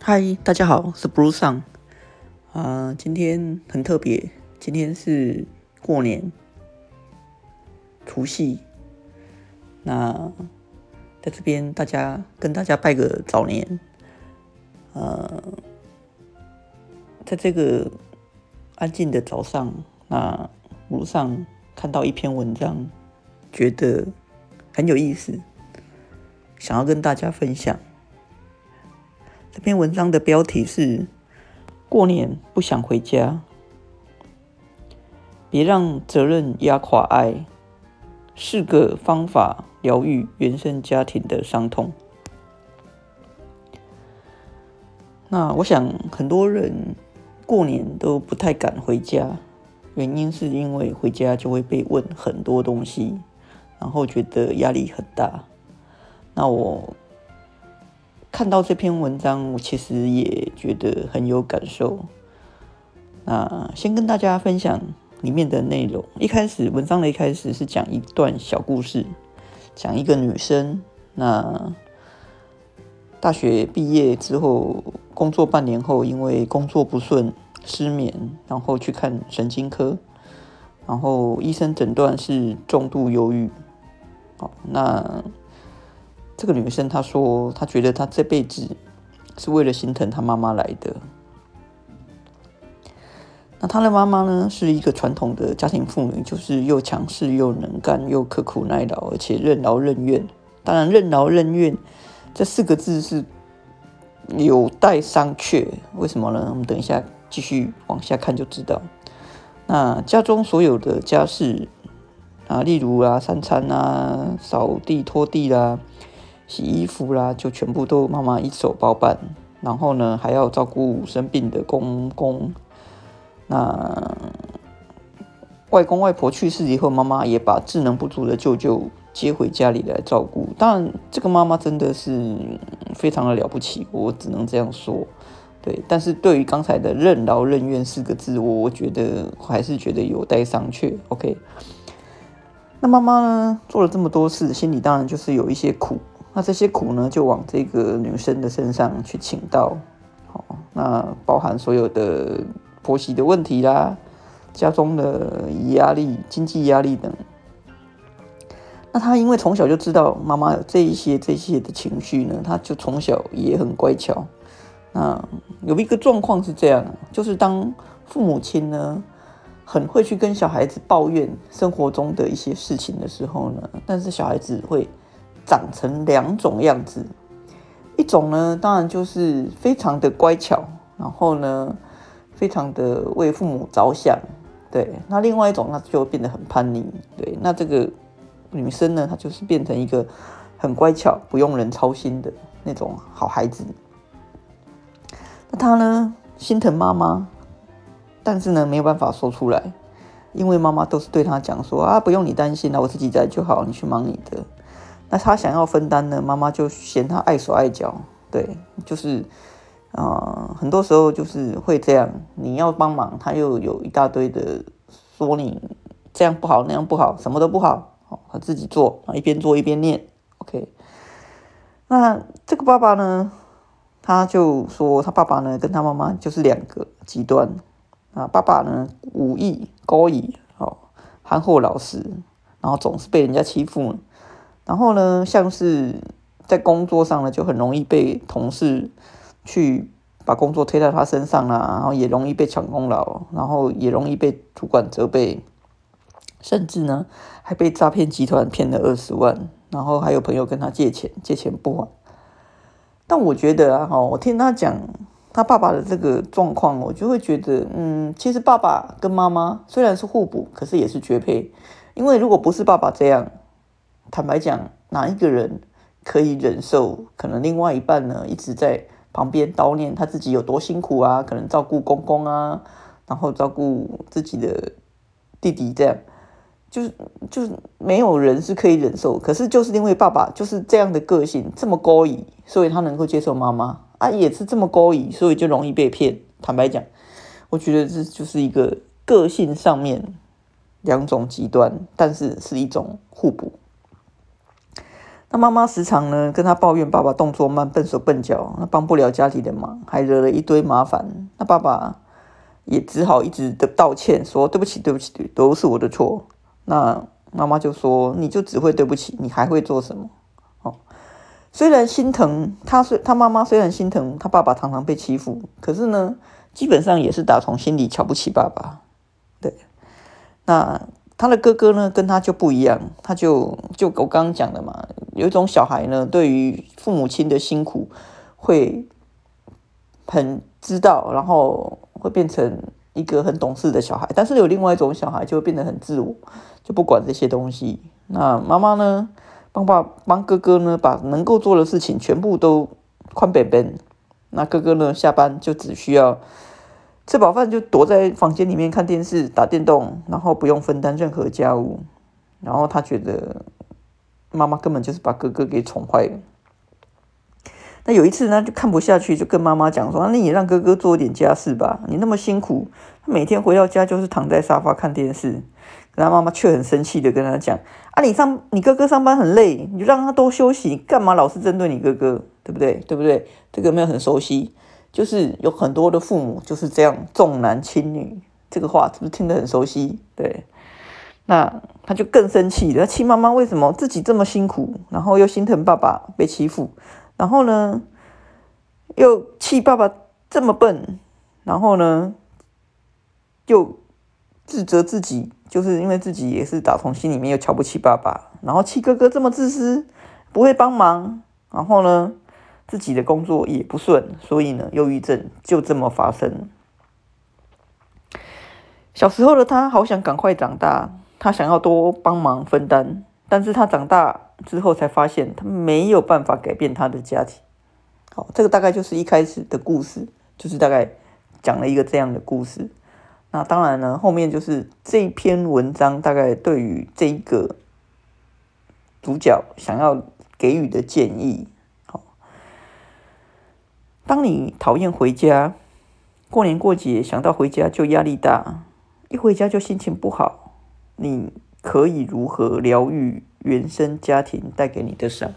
嗨，大家好，是 Blue Sun。啊，今天很特别，今天是过年除夕。那在这边，大家跟大家拜个早年。呃，在这个安静的早上，那路上看到一篇文章，觉得很有意思，想要跟大家分享。这篇文章的标题是“过年不想回家”，别让责任压垮爱，是个方法疗愈原生家庭的伤痛。那我想很多人过年都不太敢回家，原因是因为回家就会被问很多东西，然后觉得压力很大。那我看到这篇文章，我其实也觉得很有感受。那先跟大家分享里面的内容。一开始文章的一开始是讲一段小故事，讲一个女生，那大学毕业之后。工作半年后，因为工作不顺失眠，然后去看神经科，然后医生诊断是重度忧郁。好，那这个女生她说，她觉得她这辈子是为了心疼她妈妈来的。那她的妈妈呢，是一个传统的家庭妇女，就是又强势又能干又刻苦耐劳，而且任劳任怨。当然，任劳任怨这四个字是。有待商榷，为什么呢？我们等一下继续往下看就知道。那家中所有的家事啊，例如啊，三餐啊，扫地拖地啦，洗衣服啦，就全部都妈妈一手包办。然后呢，还要照顾生病的公公。那外公外婆去世以后，妈妈也把智能不足的舅舅。接回家里来照顾，当然这个妈妈真的是非常的了不起，我只能这样说。对，但是对于刚才的任劳任怨四个字，我我觉得还是觉得有待商榷。OK，那妈妈呢做了这么多事，心里当然就是有一些苦，那这些苦呢就往这个女生的身上去倾倒。好，那包含所有的婆媳的问题啦，家中的压力、经济压力等。那他因为从小就知道妈妈有这一些这些的情绪呢，他就从小也很乖巧。那有一个状况是这样，就是当父母亲呢很会去跟小孩子抱怨生活中的一些事情的时候呢，但是小孩子会长成两种样子，一种呢当然就是非常的乖巧，然后呢非常的为父母着想，对，那另外一种那就变得很叛逆，对，那这个。女生呢，她就是变成一个很乖巧、不用人操心的那种好孩子。那她呢，心疼妈妈，但是呢，没有办法说出来，因为妈妈都是对她讲说啊，不用你担心了，我自己在就好，你去忙你的。那他想要分担呢，妈妈就嫌他碍手碍脚，对，就是啊，很多时候就是会这样，你要帮忙，他又有一大堆的说你这样不好，那样不好，什么都不好。哦他自己做啊，一边做一边念。OK，那这个爸爸呢，他就说他爸爸呢跟他妈妈就是两个极端啊。爸爸呢武艺高矣，哦，憨厚老实，然后总是被人家欺负。然后呢，像是在工作上呢，就很容易被同事去把工作推到他身上啊，然后也容易被抢功劳，然后也容易被主管责备。甚至呢，还被诈骗集团骗了二十万，然后还有朋友跟他借钱，借钱不还。但我觉得啊，哈，我听他讲他爸爸的这个状况，我就会觉得，嗯，其实爸爸跟妈妈虽然是互补，可是也是绝配。因为如果不是爸爸这样，坦白讲，哪一个人可以忍受？可能另外一半呢，一直在旁边叨念他自己有多辛苦啊，可能照顾公公啊，然后照顾自己的弟弟这样。就是就是没有人是可以忍受，可是就是因为爸爸就是这样的个性，这么高引，所以他能够接受妈妈啊，也是这么高引，所以就容易被骗。坦白讲，我觉得这就是一个个性上面两种极端，但是是一种互补。那妈妈时常呢跟他抱怨爸爸动作慢、笨手笨脚，那帮不了家里的忙，还惹了一堆麻烦。那爸爸也只好一直的道歉，说对不起，对不起，对，都是我的错。那妈妈就说，你就只会对不起，你还会做什么？哦，虽然心疼他，虽他妈妈虽然心疼他爸爸常常被欺负，可是呢，基本上也是打从心里瞧不起爸爸。对，那。他的哥哥呢，跟他就不一样，他就就我刚刚讲的嘛，有一种小孩呢，对于父母亲的辛苦会很知道，然后会变成一个很懂事的小孩。但是有另外一种小孩，就会变得很自我，就不管这些东西。那妈妈呢，帮爸帮哥哥呢，把能够做的事情全部都宽扁扁。那哥哥呢，下班就只需要。吃饱饭就躲在房间里面看电视、打电动，然后不用分担任何家务。然后他觉得妈妈根本就是把哥哥给宠坏了。那有一次呢，就看不下去，就跟妈妈讲说：“那你让哥哥做一点家事吧，你那么辛苦，他每天回到家就是躺在沙发看电视。”然后妈妈却很生气的跟他讲：“啊，你上你哥哥上班很累，你就让他多休息，干嘛老是针对你哥哥？对不对？对不对？这个没有很熟悉。”就是有很多的父母就是这样重男轻女，这个话是不是听得很熟悉？对，那他就更生气了，气妈妈为什么自己这么辛苦，然后又心疼爸爸被欺负，然后呢，又气爸爸这么笨，然后呢，又自责自己，就是因为自己也是打从心里面又瞧不起爸爸，然后气哥哥这么自私，不会帮忙，然后呢？自己的工作也不顺，所以呢，忧郁症就这么发生。小时候的他好想赶快长大，他想要多帮忙分担，但是他长大之后才发现，他没有办法改变他的家庭。好，这个大概就是一开始的故事，就是大概讲了一个这样的故事。那当然呢，后面就是这篇文章大概对于这一个主角想要给予的建议。当你讨厌回家，过年过节想到回家就压力大，一回家就心情不好，你可以如何疗愈原生家庭带给你的伤？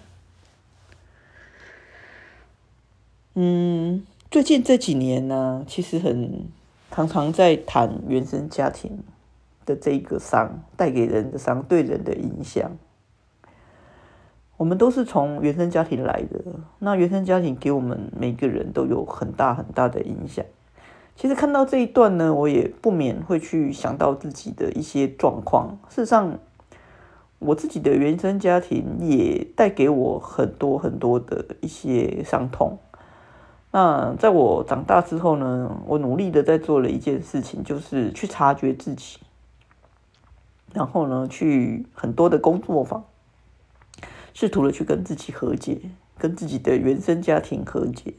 嗯，最近这几年呢，其实很常常在谈原生家庭的这个伤带给人的伤对人的影响。我们都是从原生家庭来的，那原生家庭给我们每个人都有很大很大的影响。其实看到这一段呢，我也不免会去想到自己的一些状况。事实上，我自己的原生家庭也带给我很多很多的一些伤痛。那在我长大之后呢，我努力的在做了一件事情，就是去察觉自己，然后呢，去很多的工作坊。试图的去跟自己和解，跟自己的原生家庭和解。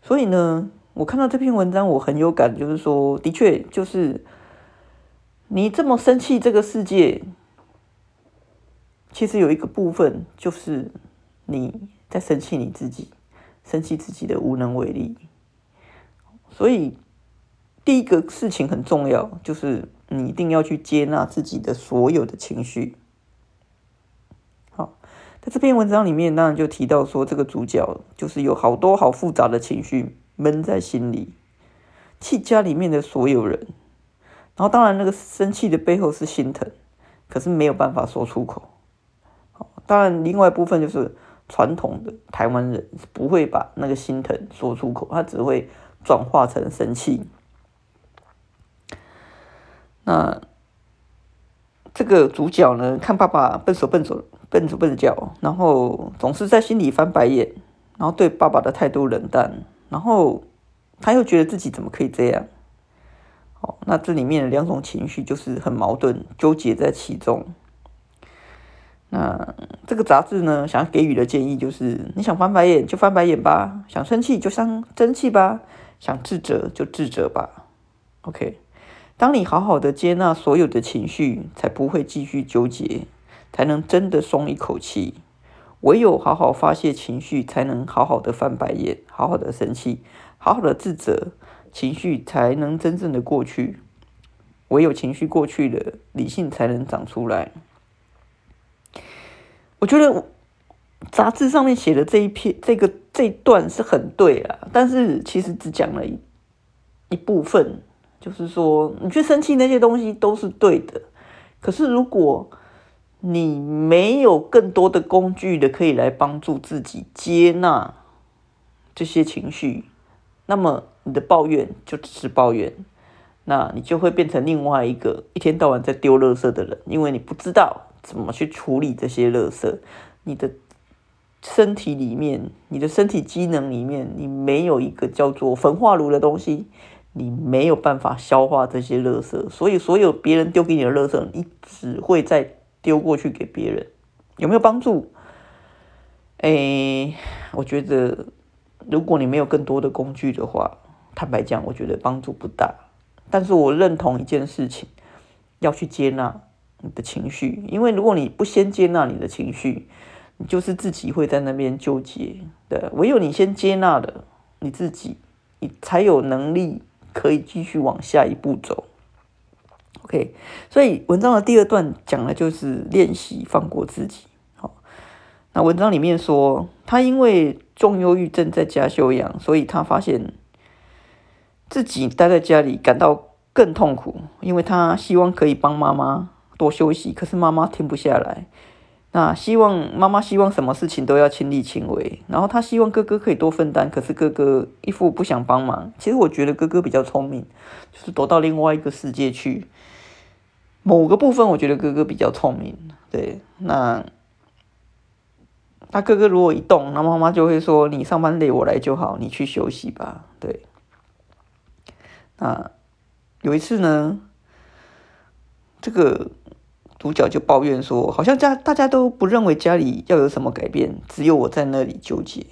所以呢，我看到这篇文章，我很有感，就是说，的确，就是你这么生气这个世界，其实有一个部分就是你在生气你自己，生气自己的无能为力。所以，第一个事情很重要，就是你一定要去接纳自己的所有的情绪。在这篇文章里面，当然就提到说，这个主角就是有好多好复杂的情绪闷在心里，气家里面的所有人。然后，当然那个生气的背后是心疼，可是没有办法说出口。当然另外一部分就是传统的台湾人不会把那个心疼说出口，他只会转化成生气。那这个主角呢，看爸爸笨手笨手。笨手笨脚，然后总是在心里翻白眼，然后对爸爸的态度冷淡，然后他又觉得自己怎么可以这样？哦，那这里面的两种情绪就是很矛盾，纠结在其中。那这个杂志呢，想要给予的建议就是：你想翻白眼就翻白眼吧，想生气就生生气吧，想自责就自责吧。OK，当你好好的接纳所有的情绪，才不会继续纠结。才能真的松一口气。唯有好好发泄情绪，才能好好的翻白眼，好好的生气，好好的自责，情绪才能真正的过去。唯有情绪过去了，理性才能长出来。我觉得杂志上面写的这一篇这个这一段是很对啊，但是其实只讲了一一部分，就是说你去生气那些东西都是对的，可是如果你没有更多的工具的可以来帮助自己接纳这些情绪，那么你的抱怨就只是抱怨，那你就会变成另外一个一天到晚在丢垃圾的人，因为你不知道怎么去处理这些垃圾，你的身体里面，你的身体机能里面，你没有一个叫做焚化炉的东西，你没有办法消化这些垃圾，所以所有别人丢给你的垃圾，你只会在。丢过去给别人有没有帮助？哎，我觉得如果你没有更多的工具的话，坦白讲，我觉得帮助不大。但是我认同一件事情，要去接纳你的情绪，因为如果你不先接纳你的情绪，你就是自己会在那边纠结的。唯有你先接纳了你自己，你才有能力可以继续往下一步走。OK，所以文章的第二段讲的就是练习放过自己。好，那文章里面说，他因为重忧郁症在家休养，所以他发现自己待在家里感到更痛苦，因为他希望可以帮妈妈多休息，可是妈妈停不下来。那希望妈妈希望什么事情都要亲力亲为，然后他希望哥哥可以多分担，可是哥哥一副不想帮忙。其实我觉得哥哥比较聪明，就是躲到另外一个世界去。某个部分，我觉得哥哥比较聪明。对，那他哥哥如果一动，那妈妈就会说：“你上班累，我来就好，你去休息吧。”对。那有一次呢，这个主角就抱怨说：“好像家大家都不认为家里要有什么改变，只有我在那里纠结。”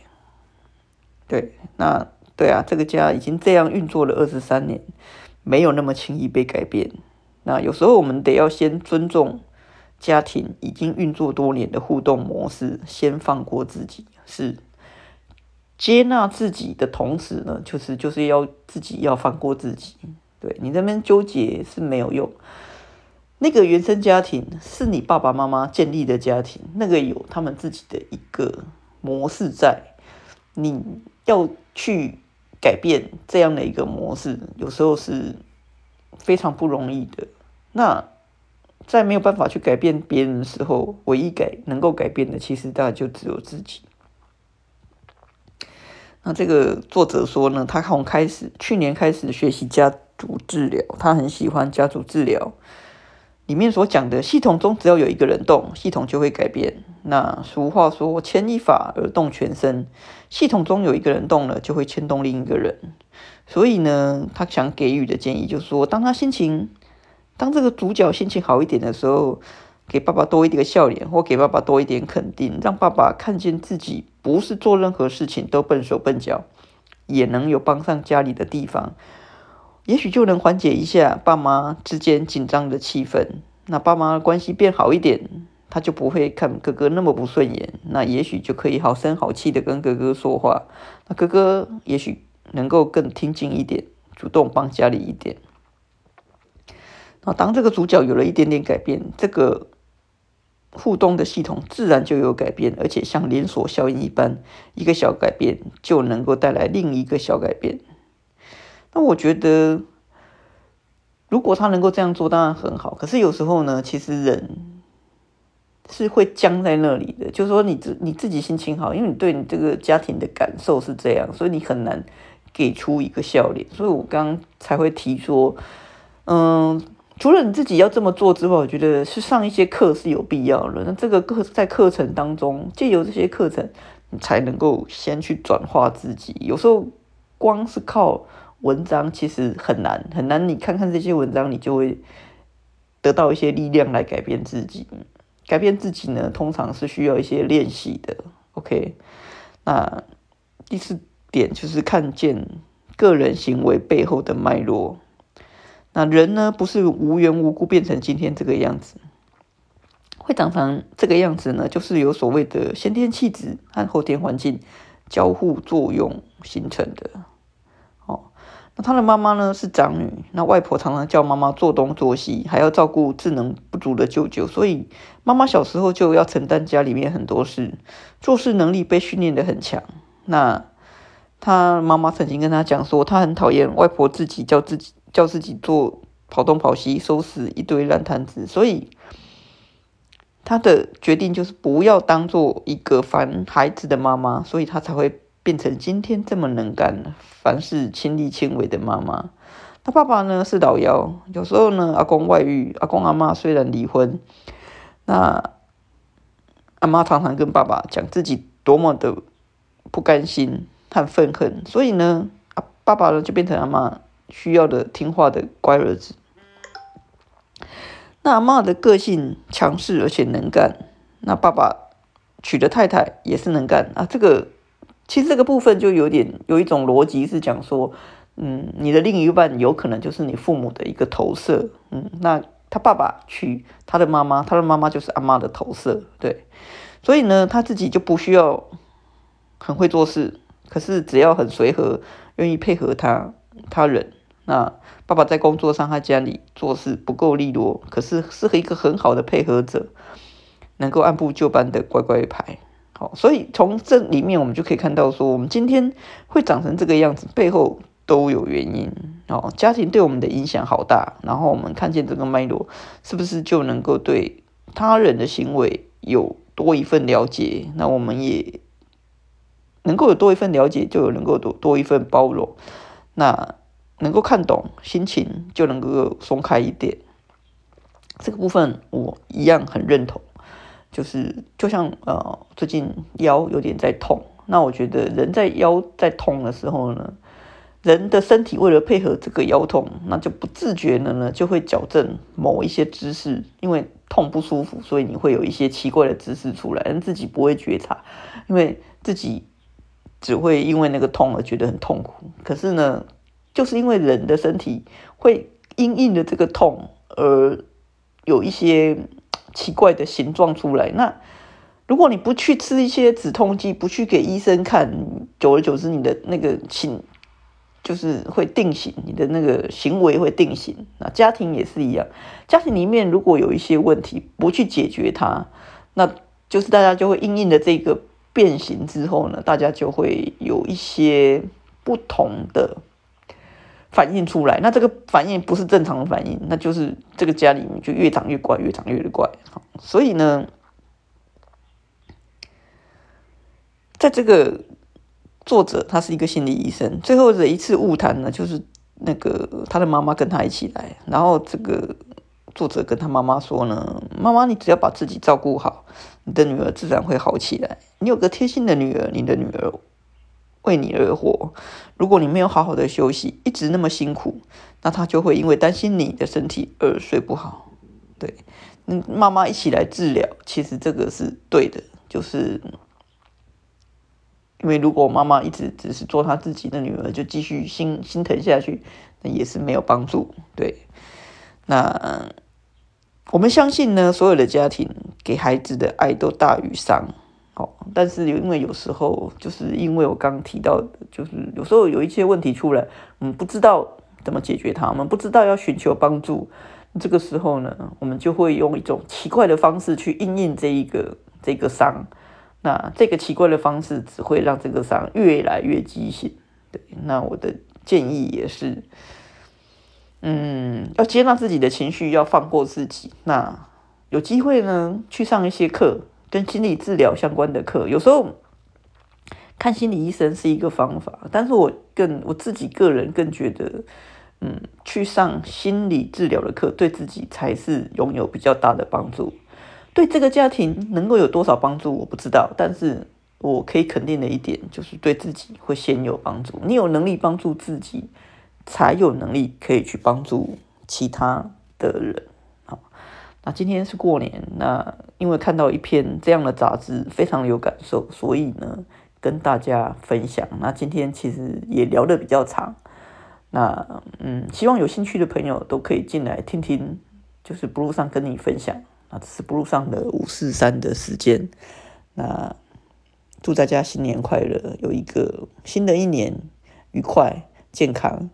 对，那对啊，这个家已经这样运作了二十三年，没有那么轻易被改变。那有时候我们得要先尊重家庭已经运作多年的互动模式，先放过自己，是接纳自己的同时呢，就是就是要自己要放过自己。对你这边纠结是没有用。那个原生家庭是你爸爸妈妈建立的家庭，那个有他们自己的一个模式在，你要去改变这样的一个模式，有时候是非常不容易的。那在没有办法去改变别人的时候，唯一改能够改变的，其实大概就只有自己。那这个作者说呢，他从开始去年开始学习家族治疗，他很喜欢家族治疗里面所讲的系统中，只要有一个人动，系统就会改变。那俗话说牵一发而动全身，系统中有一个人动了，就会牵动另一个人。所以呢，他想给予的建议就是说，当他心情当这个主角心情好一点的时候，给爸爸多一点笑脸，或给爸爸多一点肯定，让爸爸看见自己不是做任何事情都笨手笨脚，也能有帮上家里的地方，也许就能缓解一下爸妈之间紧张的气氛。那爸妈关系变好一点，他就不会看哥哥那么不顺眼，那也许就可以好声好气的跟哥哥说话，那哥哥也许能够更听进一点，主动帮家里一点。那当这个主角有了一点点改变，这个互动的系统自然就有改变，而且像连锁效应一般，一个小改变就能够带来另一个小改变。那我觉得，如果他能够这样做，当然很好。可是有时候呢，其实人是会僵在那里的。就是说，你自你自己心情好，因为你对你这个家庭的感受是这样，所以你很难给出一个笑脸。所以我刚才会提说，嗯。除了你自己要这么做之外，我觉得是上一些课是有必要的。那这个课在课程当中，借由这些课程，你才能够先去转化自己。有时候光是靠文章，其实很难很难。你看看这些文章，你就会得到一些力量来改变自己。改变自己呢，通常是需要一些练习的。OK，那第四点就是看见个人行为背后的脉络。那人呢，不是无缘无故变成今天这个样子，会长成这个样子呢，就是有所谓的先天气质和后天环境交互作用形成的。那他的妈妈呢是长女，那外婆常常叫妈妈做东做西，还要照顾智能不足的舅舅，所以妈妈小时候就要承担家里面很多事，做事能力被训练的很强。那他妈妈曾经跟他讲说，他很讨厌外婆自己叫自己叫自己做跑东跑西，收拾一堆烂摊子，所以。他的决定就是不要当做一个烦孩子的妈妈，所以他才会变成今天这么能干、凡事亲力亲为的妈妈。他爸爸呢是老幺，有时候呢阿公外遇，阿公阿妈虽然离婚，那阿妈常常跟爸爸讲自己多么的不甘心和愤恨，所以呢，啊爸爸呢就变成阿妈需要的听话的乖儿子。那阿妈的个性强势而且能干，那爸爸娶的太太也是能干啊。这个其实这个部分就有点有一种逻辑是讲说，嗯，你的另一半有可能就是你父母的一个投射，嗯，那他爸爸娶他的妈妈，他的妈妈就是阿妈的投射，对，所以呢，他自己就不需要很会做事，可是只要很随和，愿意配合他他人。那爸爸在工作上，他家里做事不够利落，可是是一个很好的配合者，能够按部就班的乖乖牌。好，所以从这里面我们就可以看到，说我们今天会长成这个样子，背后都有原因。哦，家庭对我们的影响好大，然后我们看见这个脉络，是不是就能够对他人的行为有多一份了解？那我们也能够有多一份了解，就有能够多多一份包容。那。能够看懂心情，就能够松开一点。这个部分我一样很认同，就是就像呃，最近腰有点在痛，那我觉得人在腰在痛的时候呢，人的身体为了配合这个腰痛，那就不自觉的呢就会矫正某一些姿势，因为痛不舒服，所以你会有一些奇怪的姿势出来，但自己不会觉察，因为自己只会因为那个痛而觉得很痛苦。可是呢？就是因为人的身体会因应的这个痛而有一些奇怪的形状出来。那如果你不去吃一些止痛剂，不去给医生看，久而久之，你的那个形就是会定型，你的那个行为会定型。那家庭也是一样，家庭里面如果有一些问题，不去解决它，那就是大家就会因应的这个变形之后呢，大家就会有一些不同的。反映出来，那这个反应不是正常的反应，那就是这个家里面就越长越怪，越长越怪。所以呢，在这个作者他是一个心理医生，最后的一次误谈呢，就是那个他的妈妈跟他一起来，然后这个作者跟他妈妈说呢：“妈妈，你只要把自己照顾好，你的女儿自然会好起来。你有个贴心的女儿，你的女儿。”为你而活，如果你没有好好的休息，一直那么辛苦，那他就会因为担心你的身体而睡不好。对，嗯，妈妈一起来治疗，其实这个是对的，就是因为如果妈妈一直只是做她自己的女儿，就继续心心疼下去，那也是没有帮助。对，那我们相信呢，所有的家庭给孩子的爱都大于伤。但是因为有时候，就是因为我刚提到，就是有时候有一些问题出来，我们不知道怎么解决它，我们不知道要寻求帮助。这个时候呢，我们就会用一种奇怪的方式去应应这一个这个伤。那这个奇怪的方式只会让这个伤越来越畸形。对，那我的建议也是，嗯，要接纳自己的情绪，要放过自己。那有机会呢，去上一些课。跟心理治疗相关的课，有时候看心理医生是一个方法，但是我更我自己个人更觉得，嗯，去上心理治疗的课，对自己才是拥有比较大的帮助。对这个家庭能够有多少帮助，我不知道，但是我可以肯定的一点，就是对自己会先有帮助。你有能力帮助自己，才有能力可以去帮助其他的人。那今天是过年，那因为看到一篇这样的杂志，非常有感受，所以呢，跟大家分享。那今天其实也聊得比较长，那嗯，希望有兴趣的朋友都可以进来听听，就是 blue 上跟你分享。那这是 blue 上的五四三的时间，那祝大家新年快乐，有一个新的一年愉快，健康，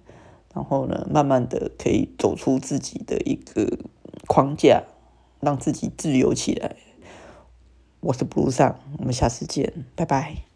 然后呢，慢慢的可以走出自己的一个框架，让自己自由起来。我是 Blue 上，我们下次见，拜拜。